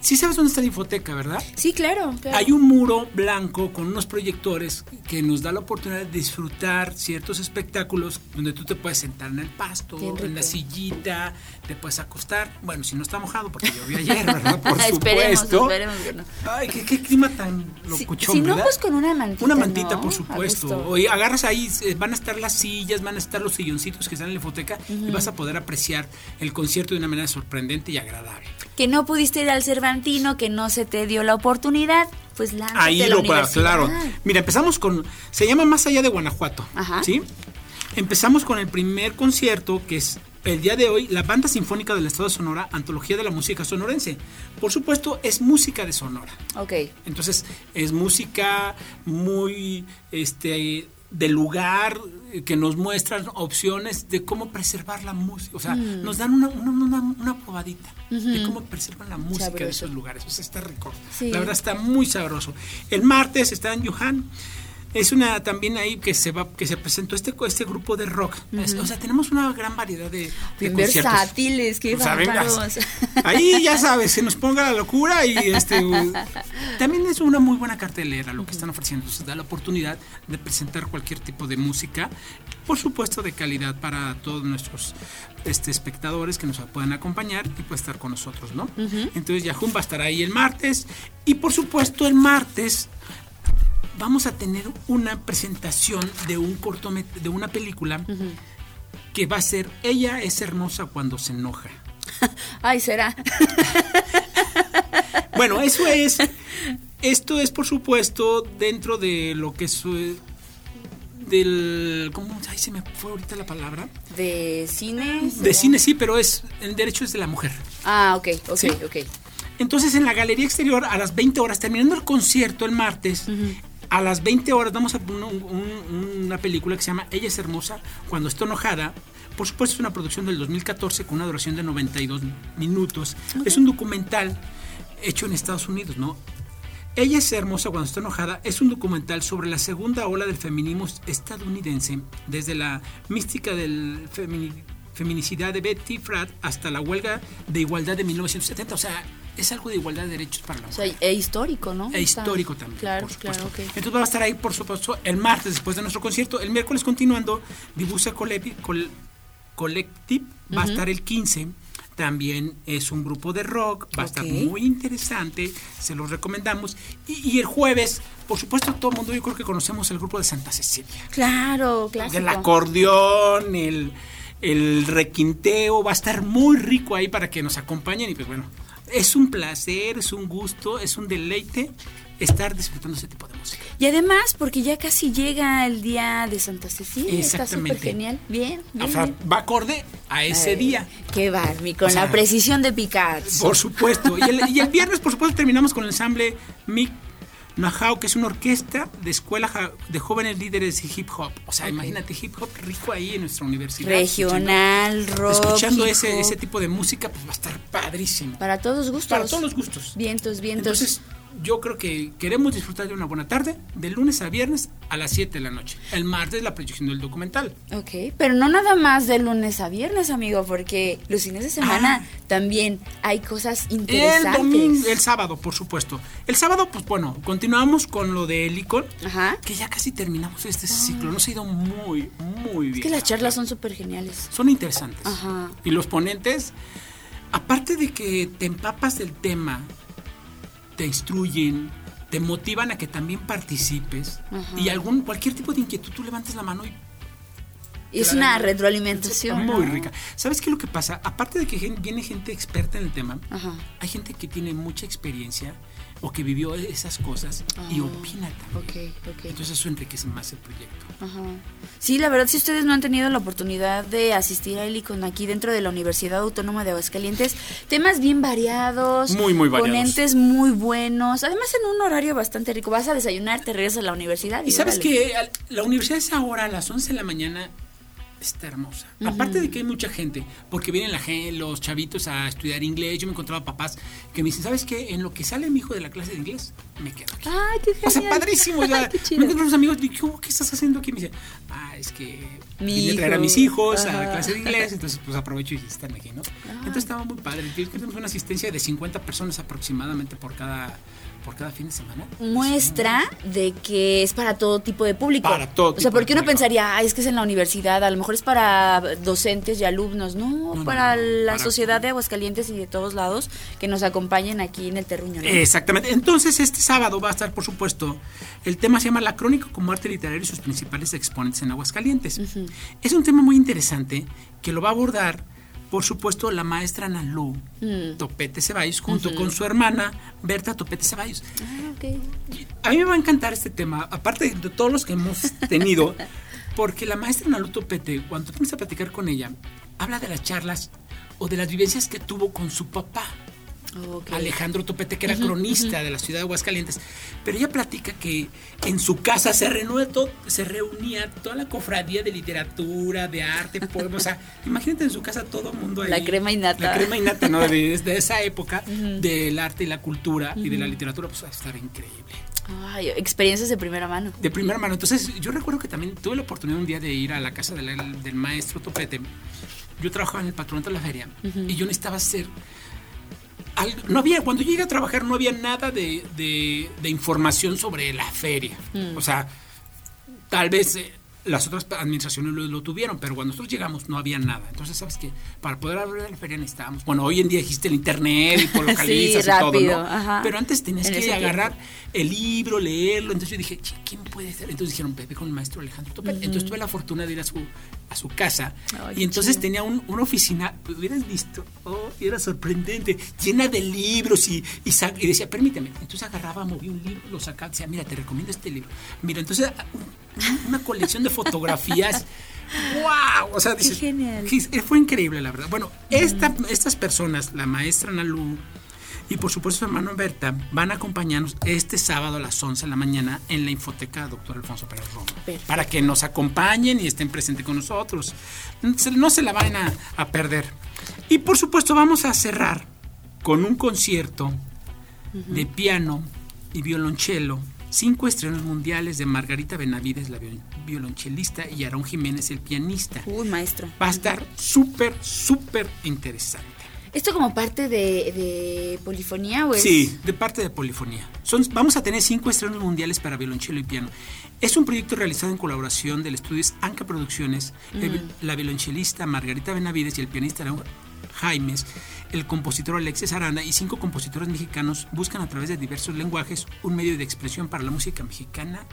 sí sabes dónde está la infoteca, ¿verdad?
Sí, claro. claro.
Hay un muro blanco con unos proyectores que nos da la oportunidad de disfrutar ciertos espectáculos donde tú te puedes sentar en el pasto, en la sillita, te puedes acostar. Bueno, si no está mojado, porque llovió ayer, ¿verdad? [LAUGHS] Por
Esperemos,
supuesto.
esperemos que no.
Ay, qué, qué clima tan locuchón,
si no,
¿verdad?
pues con una mantita,
Una mantita,
¿no?
por supuesto. Oye, agarras ahí, eh, van a estar las sillas, van a estar los silloncitos que están en la infoteca y vas a poder apreciar el concierto de una manera sorprendente y agradable.
Que no pudiste ir al Cervantino, que no se te dio la oportunidad, pues
Ahí
a la
lo para, claro. Mira, empezamos con. Se llama Más allá de Guanajuato.
Ajá.
¿Sí? Empezamos con el primer concierto que es el día de hoy, la Banda Sinfónica del Estado de Sonora, Antología de la Música Sonorense. Por supuesto, es música de Sonora.
Ok.
Entonces, es música muy este de lugar que nos muestran opciones de cómo preservar la música. O sea,
Mm.
nos dan una, una, una- una probadita de cómo preservan la música de
Sabroso.
esos lugares. O sea, está rico.
Sí.
La verdad está muy sabroso. El martes está en Yuhan. Es una también ahí que se va que se presentó este este grupo de rock. O sea, tenemos una gran variedad de,
versátiles, qué
O sea, vengas.
bárbaros.
Ahí ya sabes, se nos ponga la locura y este también es una muy buena cartelera lo que están ofreciendo. Entonces da la oportunidad de presentar cualquier tipo de música, por supuesto de calidad para todos nuestros este, espectadores que nos puedan acompañar y puede estar con nosotros, ¿no? Entonces Yahoo va a estar ahí el martes y por supuesto el martes vamos a tener una presentación de un de una película que va a ser Ella es hermosa cuando se enoja. [LAUGHS]
Ay, será. [LAUGHS]
Bueno, eso es. Esto es, por supuesto, dentro de lo que es. Del. ¿Cómo? Ay, se me fue ahorita la palabra.
De cine.
De cine, sí, pero es. El derecho es de la mujer.
Ah, ok, ok,
Sí.
ok.
Entonces, en la galería exterior, a las 20 horas, terminando el concierto el martes, a las 20 horas vamos a poner un- un- una película que se llama Ella es hermosa cuando está enojada. Por supuesto, es una producción del 2014 con una duración de 92 minutos. Es un documental hecho en Estados Unidos, ¿no? Ella es hermosa cuando está enojada es un documental sobre la segunda ola del feminismo estadounidense, desde la mística del femini- feminicidad de Betty Pratt hasta la huelga de igualdad de 1970. O sea, es algo de igualdad de derechos para la
O
mujer.
sea, e histórico, ¿no?
E histórico también,
Claro,
por
claro, ok.
Entonces va a estar ahí, por supuesto, el martes después de nuestro concierto. El miércoles continuando, Dibusa Col- Collective va a estar el 15. También es un grupo de rock, va a estar muy interesante, se los recomendamos. Y, y el jueves, por supuesto, todo el mundo yo creo que conocemos el grupo de Santa Cecilia.
Claro, clásico.
El acordeón, el, el requinteo, va a estar muy rico ahí para que nos acompañen. Y pues bueno, es un placer, es un gusto, es un deleite estar disfrutando ese tipo de música.
Y además, porque ya casi llega el día de Santa Cecilia. Está
Exactamente.
súper genial. Bien, bien.
O sea,
bien.
va acorde a ese
Ay,
día.
Qué Barbie, con
O sea,
la precisión de Picasso.
Por supuesto. Y el, y el viernes, por supuesto, terminamos con el ensamble Mi- Nahao, que es una orquesta de escuela ja- de jóvenes líderes de hip hop. O sea, imagínate hip hop rico ahí en nuestra universidad.
Regional, rock.
Escuchando ese, ese tipo de música, pues va a estar padrísimo.
Para todos los gustos.
Para todos los gustos.
Vientos, vientos.
Entonces, yo creo que queremos disfrutar de una buena tarde, de lunes a viernes a las 7 de la noche. El martes la proyección del documental.
Ok, pero no nada más de lunes a viernes, amigo, porque los fines de semana también hay cosas
El
interesantes.
domingo, el sábado, por supuesto. El sábado, pues bueno, continuamos con lo de Helicon, que ya casi terminamos este ciclo. Nos ha ido muy, muy bien.
Es que las charlas son súper geniales.
Son interesantes.
Ajá.
Y los ponentes, aparte de que te empapas del tema, te instruyen, te motivan a que también participes y algún cualquier tipo de inquietud tú levantes la mano y
es una retroalimentación.
muy
¿no?
rica. ¿Sabes qué es lo que pasa? Aparte de que viene gente experta en el tema, hay gente que tiene mucha experiencia o que vivió esas cosas y
Ah.
opina también.
Ok, ok.
Entonces eso enriquece más el proyecto.
Ajá. Sí, la verdad, si ustedes no han tenido la oportunidad de asistir a Helicon aquí dentro de la Universidad Autónoma de Aguascalientes, temas bien variados,
Muy, muy variados.
ponentes muy buenos, además en un horario bastante rico. Vas a desayunar, te regresas a la universidad. Y,
Y sabes que la universidad es ahora a las 11 de la mañana. Está hermosa. Aparte de que hay mucha gente, porque vienen la los chavitos a estudiar inglés. Yo me encontraba papás que me dicen, ¿sabes qué? En lo que sale mi hijo de la clase de inglés, me quedo aquí.
Ay, qué
O sea,
genial.
padrísimo. ya. [LAUGHS]
Qué chido.
me encuentro unos amigos y digo, ¿qué estás haciendo aquí? Me dicen, ah, es que
Mi
vine a traer a mis hijos a la
Ajá.
clase de inglés, [LAUGHS] entonces pues aprovecho y están aquí, ¿no? Entonces estaba muy padre. Tenemos una asistencia de 50 personas aproximadamente por cada, por cada fin de semana.
muestra de que es para todo tipo de público.
Para todo
O sea, porque uno pensaría, ay, es que es en la universidad, a lo mejor es para docentes y alumnos. No,
no,
para
no,
la
para-
sociedad de Aguascalientes y de todos lados que nos acompañen aquí en el terruño. ¿no?
Exactamente. Entonces, este sábado va a estar, por supuesto, el tema se llama La Crónica como arte literario y sus principales exponentes en Aguascalientes. Es un tema muy interesante que lo va a abordar, por supuesto, la maestra Nalú
Mm.
Topete Ceballos, junto con su hermana Berta Topete Ceballos.
Ah.
A mí me va a encantar este tema, aparte de todos los que hemos tenido, [LAUGHS] porque la maestra Nalu Topete, cuando empiezas a platicar con ella, habla de las charlas o de las vivencias que tuvo con su papá. Alejandro Topete, que era cronista de la ciudad de Aguascalientes. Pero ella platica que en su casa se, reunía todo- se reunía toda la cofradía de literatura, de arte, poemas. O sea, [LAUGHS] imagínate en su casa todo el mundo ahí.
La crema innata.
La crema innata, ¿no? De- esa época [LAUGHS] del arte y la cultura y de la literatura, pues va a estar increíble.
Ay, experiencias de primera mano.
De primera mano. Entonces, yo recuerdo que también tuve la oportunidad un día de ir a la casa de la- del maestro Topete. Yo trabajaba en el patronato de la feria y yo necesitaba hacer. No había, cuando llegué a trabajar no había nada de, de- de información sobre la feria. O sea, tal vez eh, las otras administraciones lo, lo tuvieron, pero cuando nosotros llegamos no había nada. Entonces, ¿sabes qué? Para poder hablar de la feria necesitábamos. Bueno, hoy en día existe el internet y [LAUGHS] por
Sí,
localizas y todo, ¿no?
ajá.
Pero antes tenías
En
que agarrar el libro, leerlo. Entonces yo dije, "Che, ¿quién puede ser? Entonces dijeron, Pepe con el maestro Alejandro Topete. Entonces tuve la fortuna de ir a su, a su casa.
Ay,
y entonces
chido.
tenía un- una oficina, pues, hubieras visto, oh, era sorprendente, llena de libros y, y, decía, permíteme. Entonces agarraba, movía un libro, lo sacaba, decía, mira, te recomiendo este libro. Mira, entonces una colección de fotografías. ¡Wow! O sea,
Qué
dices,
genial.
"Qué- fue increíble, la verdad. Bueno, esta- estas personas, la maestra Nalu y por supuesto su hermano Berta, van a acompañarnos este sábado a las 11 de la mañana en la infoteca Doctor Alfonso Pérez Roma.
Perfecto.
Para que nos acompañen y estén presentes con nosotros. No se la van a, a perder. Y por supuesto vamos a cerrar con un concierto de piano y violonchelo. Cinco estrenos mundiales de Margarita Benavides, la viol- violonchelista, y Aarón Jiménez, el pianista.
Uy, maestro.
Va a estar súper, súper interesante.
¿Esto como parte de, de polifonía o es?
Sí, de parte de Polifonía. Son, vamos a tener cinco estrenos mundiales para violonchelo y piano. Es un proyecto realizado en colaboración del estudio Anca Producciones, el- la violonchelista Margarita Benavides y el pianista Jaimes, el compositor Alexis Aranda y cinco compositores mexicanos buscan a través de diversos lenguajes un medio de expresión para la música mexicana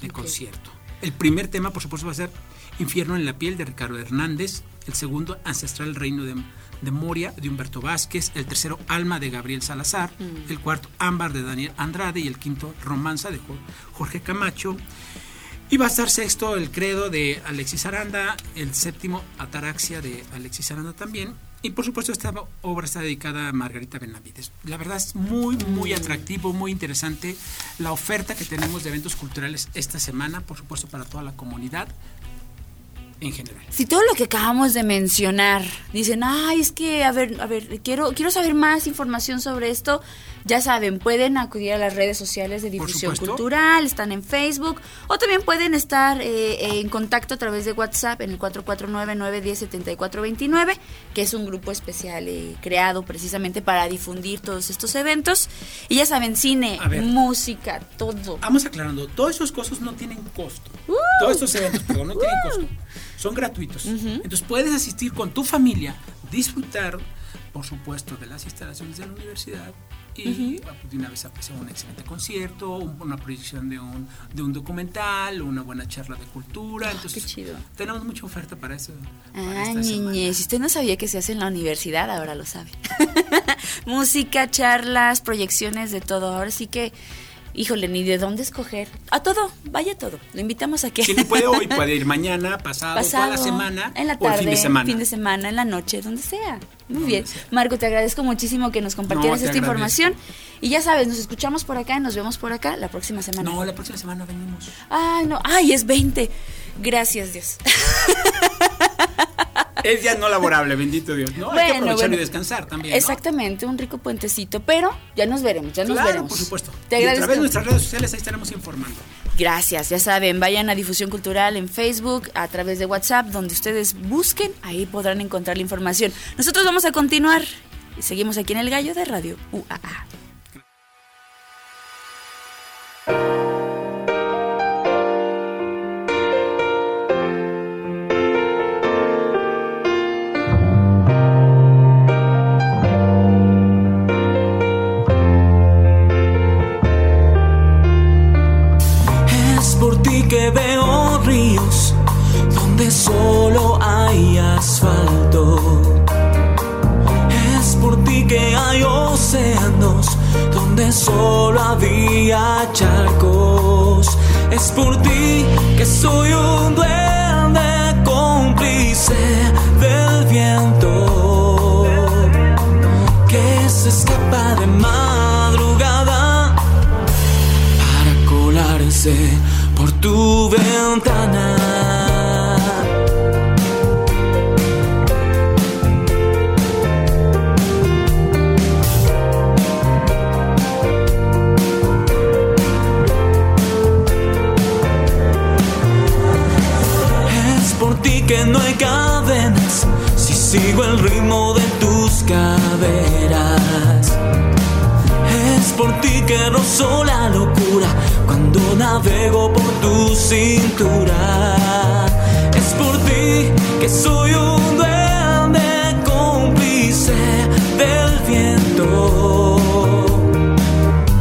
de concierto. El primer tema, por supuesto, va a ser Infierno en la piel de Ricardo Hernández, el segundo Ancestral Reino de, de Moria de Humberto Vázquez, el tercero Alma de Gabriel Salazar, el cuarto Ámbar de Daniel Andrade. Y el quinto Romanza de Jo- Jorge Camacho. Y va a estar sexto el credo de Alexis Aranda, el séptimo Ataraxia de Alexis Aranda también, Y por supuesto esta obra está dedicada a Margarita Benavides. La verdad es muy, muy atractivo, muy interesante la oferta que tenemos de eventos culturales esta semana, por supuesto para toda la comunidad en general.
Si todo lo que acabamos de mencionar dicen, ay, es que, a ver, a ver, quiero, quiero saber más información sobre esto, ya saben, pueden acudir a las redes sociales de difusión cultural, están en Facebook, o también pueden estar eh, en contacto a través de WhatsApp en el 449-910-7429, que es un grupo especial eh, creado precisamente para difundir todos estos eventos. Y ya saben, cine, música, todo.
Vamos aclarando, todas esas cosas no tienen costo. Uh. todos estos eventos, perdón, no tienen costo son gratuitos. Entonces puedes asistir con tu familia, disfrutar, por supuesto, de las instalaciones de la universidad y de una vez apreciar un excelente concierto, una proyección de un, de un documental, una buena charla de cultura. Ah, Entonces,
qué chido.
Tenemos mucha oferta para eso.
ah, niñez, si usted no sabía que se hace en la universidad, ahora lo sabe. [LAUGHS] Música, charlas, proyecciones de todo. Ahora sí que híjole, ni de dónde escoger. A todo, vaya todo. Lo invitamos a que.
Si no puede hoy, puede ir [LAUGHS] mañana, pasado, toda la semana.
En la tarde, fin de semana. Fin de semana, en la noche, donde sea. Muy bien. Marco, te agradezco muchísimo que nos compartieras esta información. Y ya sabes, nos escuchamos por acá y nos vemos por acá la próxima semana.
No, la próxima semana venimos.
Ay, no. Ay, es 20. Gracias, Dios. [LAUGHS]
es ya no laborable, bendito Dios. No, hay que aprovechar y descansar también.
Exactamente, un rico puentecito, pero ya nos veremos, ya nos veremos.
por supuesto. Te agradezco. a través de nuestras redes sociales ahí estaremos informando.
Gracias, ya saben, vayan a Difusión Cultural en Facebook, a través de WhatsApp, donde ustedes busquen, ahí podrán encontrar la información. Nosotros vamos a continuar y seguimos aquí en El Gallo de Radio UAA.
Que soy un duende cómplice del viento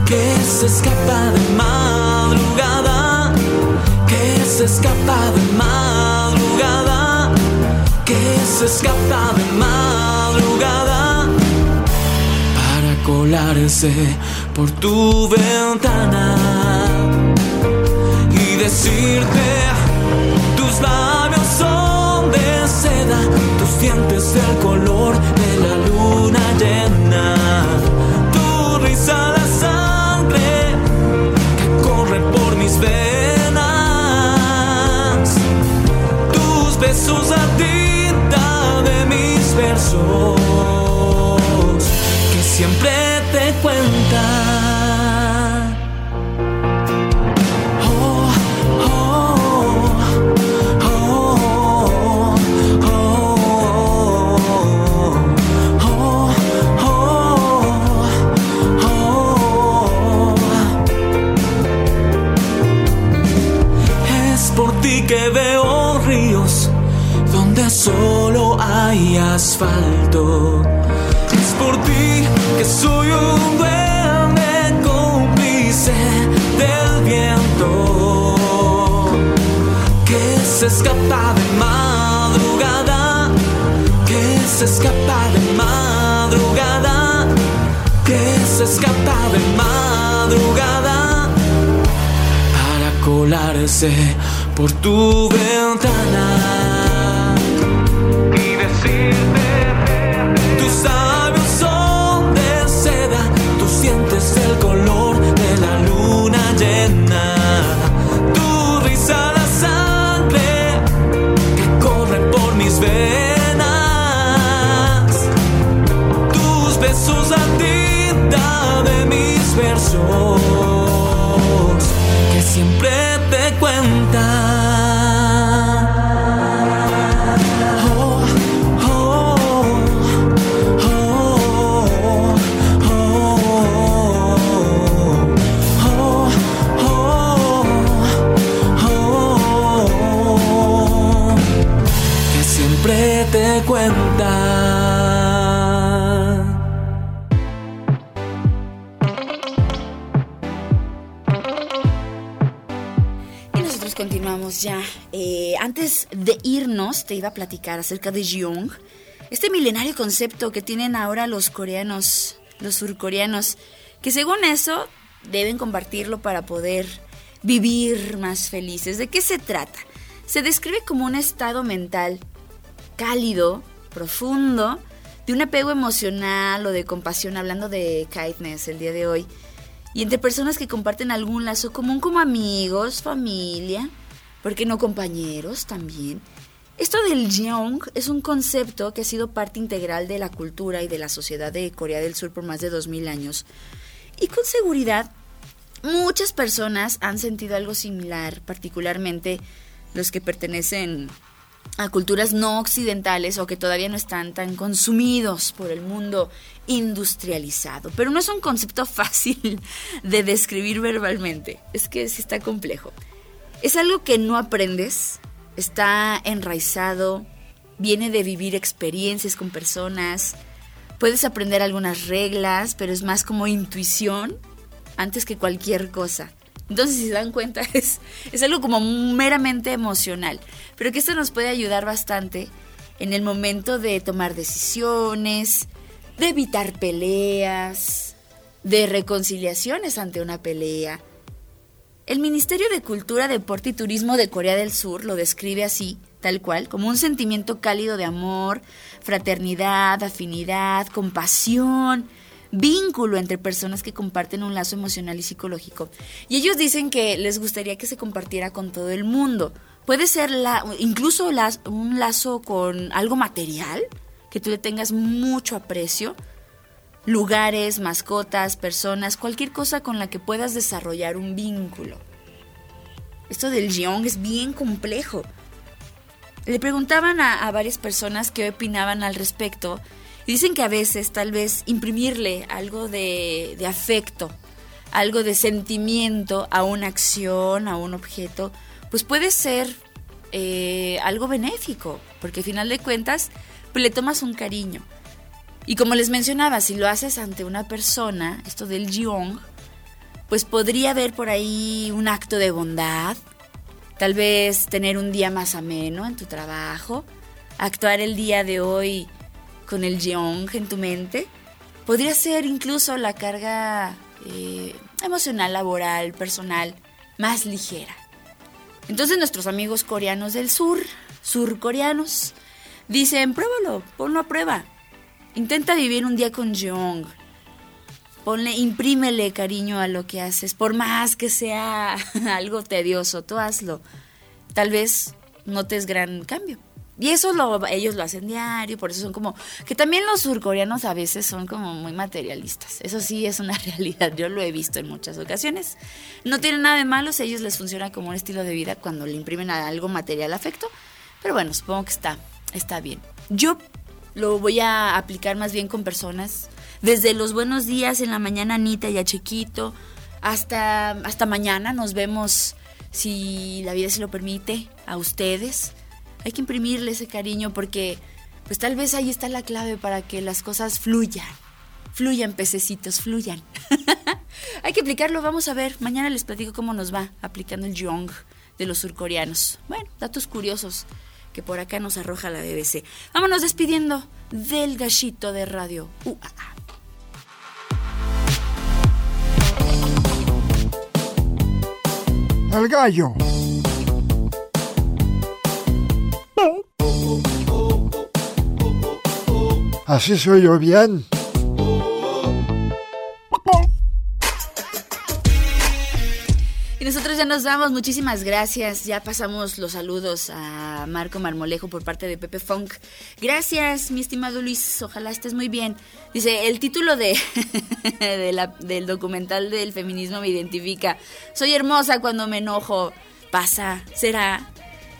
que se escapa de madrugada, que se escapa de madrugada que se escapa de madrugada para colarse por tu ventana y decirte tus labios son tus dientes del color de la luna llena, tu risa la sangre que corre por mis venas, tus besos a ti que siempre te cuentan. Asfalto. Es por ti que soy un duende cómplice del viento que se escapa de madrugada, que se escapa de madrugada, que se escapa de madrugada para colarse por tu ventana. decirte versos que siempre te cuentan.
Ya. Eh, antes de irnos, te iba a platicar acerca de Jeong, este milenario concepto que tienen ahora los coreanos, los surcoreanos, que según eso deben compartirlo para poder vivir más felices. ¿De qué se trata? Se describe como un estado mental cálido, profundo, de un apego emocional o de compasión, hablando de kindness el día de hoy, y entre personas que comparten algún lazo común como amigos, familia, ¿por qué no compañeros también? Esto del jeong es un concepto que ha sido parte integral de la cultura y de la sociedad de Corea del Sur por más de 2000 años. Y con seguridad, muchas personas han sentido algo similar, particularmente los que pertenecen a culturas no occidentales o que todavía no están tan consumidos por el mundo industrializado. Pero no es un concepto [LAUGHS] fácil de describir verbalmente, es que sí está complejo. Es algo que no aprendes, está enraizado, viene de vivir experiencias con personas, puedes aprender algunas reglas, pero es más como intuición antes que cualquier cosa. Entonces, si se dan cuenta, [LAUGHS] es, es algo como meramente emocional, pero que esto nos puede ayudar bastante en el momento de tomar decisiones, de evitar peleas, de reconciliaciones ante una pelea. El Ministerio de Cultura, Deporte y Turismo de Corea del Sur lo describe así, tal cual, como un sentimiento cálido de amor, fraternidad, afinidad, compasión, vínculo entre personas que comparten un lazo emocional y psicológico. Y ellos dicen que les gustaría que se compartiera con todo el mundo. Puede ser la, incluso un lazo con algo material, que tú le tengas mucho aprecio, lugares, mascotas, personas, cualquier cosa con la que puedas desarrollar un vínculo. Esto del jeong es bien complejo. Le preguntaban a, varias personas qué opinaban al respecto y dicen que a veces tal vez imprimirle algo de, de afecto, algo de sentimiento a una acción, a un objeto, pues puede ser eh, algo benéfico, porque al final de cuentas pues le tomas un cariño. Y como les mencionaba, si lo haces ante una persona, esto del jeong, pues podría haber por ahí un acto de bondad, tal vez tener un día más ameno en tu trabajo, actuar el día de hoy con el jeong en tu mente, podría ser incluso la carga eh, emocional, laboral, personal más ligera. Entonces nuestros amigos coreanos del sur, surcoreanos, dicen, pruébalo, ponlo a prueba. Intenta vivir un día con jeong. Ponle, imprímele cariño a lo que haces, por más que sea [LAUGHS] algo tedioso, tú hazlo. Tal vez notes gran cambio. Y eso lo, ellos lo hacen diario, por eso son como... Que también los surcoreanos a veces son como muy materialistas. Eso sí es una [LAUGHS] realidad, yo lo he visto en muchas ocasiones. No tienen nada de malo, a ellos les funciona como un estilo de vida cuando le imprimen algo material afecto. Pero bueno, supongo que está, está bien. Yo lo voy a aplicar más bien con personas. Desde los buenos días en la mañana, Anita, ya chiquito, hasta, hasta mañana nos vemos, si la vida se lo permite, a ustedes. Hay que imprimirle ese cariño porque pues tal vez ahí está la clave para que las cosas fluyan. Fluyan, pececitos, fluyan. [LAUGHS] Hay que aplicarlo, vamos a ver. Mañana les platico cómo nos va aplicando el Jong de los surcoreanos. Bueno, datos curiosos que por acá nos arroja la BBC. Vámonos despidiendo del gallito de radio. UAA.
El gallo. Así soy yo bien.
Nosotros ya nos vamos. Muchísimas gracias. Ya pasamos los saludos a Marco Marmolejo por parte de Pepe Funk. Gracias, mi estimado Luis. Ojalá estés muy bien. Dice, el título de, [LAUGHS] del documental del feminismo me identifica. Soy hermosa cuando me enojo. Pasa, será.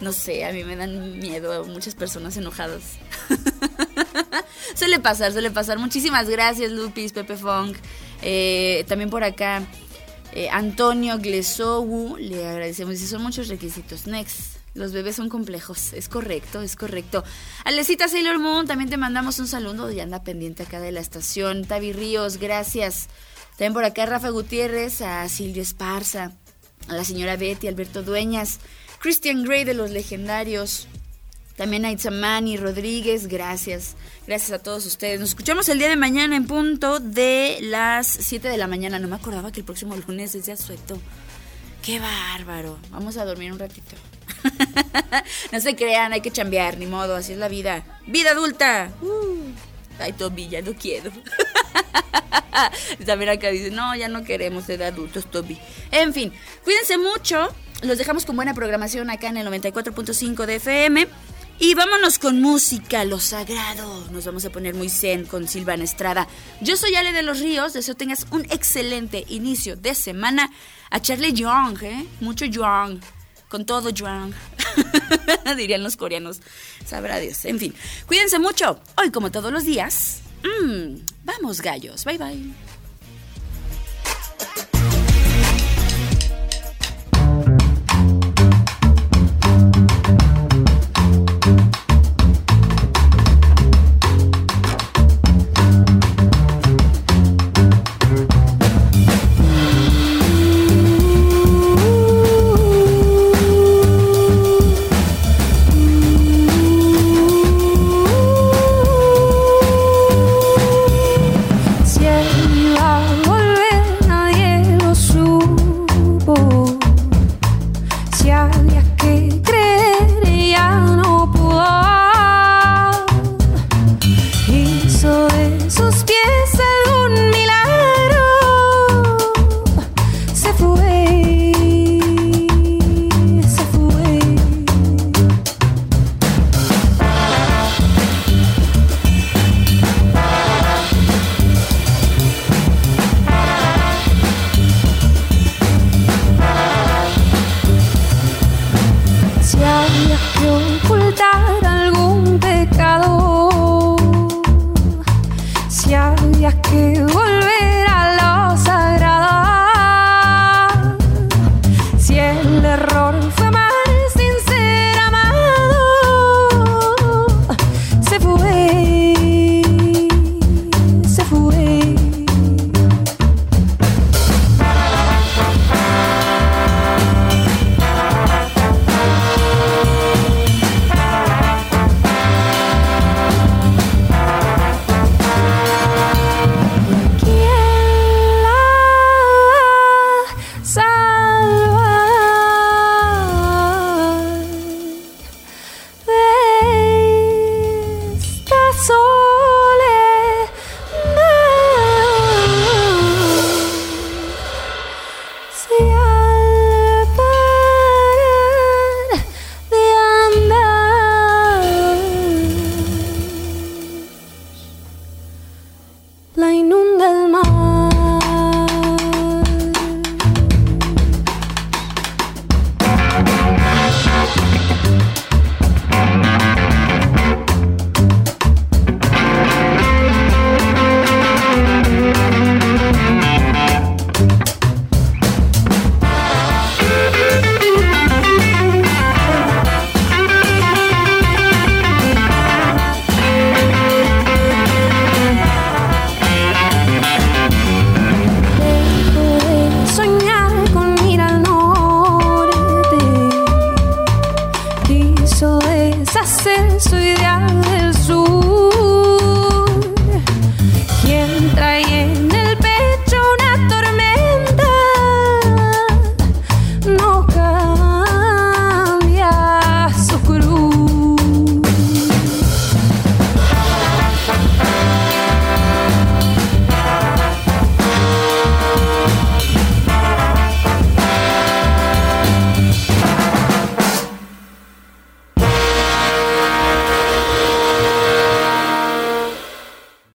No sé, a mí me dan miedo muchas personas enojadas. [LAUGHS] suele pasar, suele pasar. Muchísimas gracias, Lupis, Pepe Funk. Eh, también por acá. Eh, Antonio Glesowu, le agradecemos. Dice, son muchos requisitos. Next. Los bebés son complejos. Es correcto, es correcto. Alecita Sailor Moon, también te mandamos un saludo. Ya anda pendiente acá de la estación. Tavi Ríos, gracias. También por acá Rafa Gutiérrez, a Silvia Esparza, a la señora Betty, Alberto Dueñas, Christian Gray de los Legendarios. También a Itzamani Rodríguez, gracias. Gracias a todos ustedes. Nos escuchamos el día de mañana en punto de las 7 de la mañana. No me acordaba que el próximo lunes es de asueto. Qué bárbaro. Vamos a dormir un ratito. [LAUGHS] no se crean, hay que chambear, ni modo, así es la vida. ¡Vida adulta! Uh. Ay, Toby, ya no quiero. [LAUGHS] También acá dice, no, ya no queremos ser adultos, Toby. En fin, cuídense mucho. Los dejamos con buena programación acá en el 94.5 de FM. Y vámonos con música, lo sagrado. Nos vamos a poner muy zen con Silvana Estrada. Yo soy Ale de los Ríos, deseo tengas un excelente inicio de semana. A Charlie Young, ¿eh? Mucho Young. Con todo Young. [LAUGHS] Dirían los coreanos. Sabrá Dios. En fin, cuídense mucho. Hoy, como todos los días, mmm, vamos gallos. Bye bye.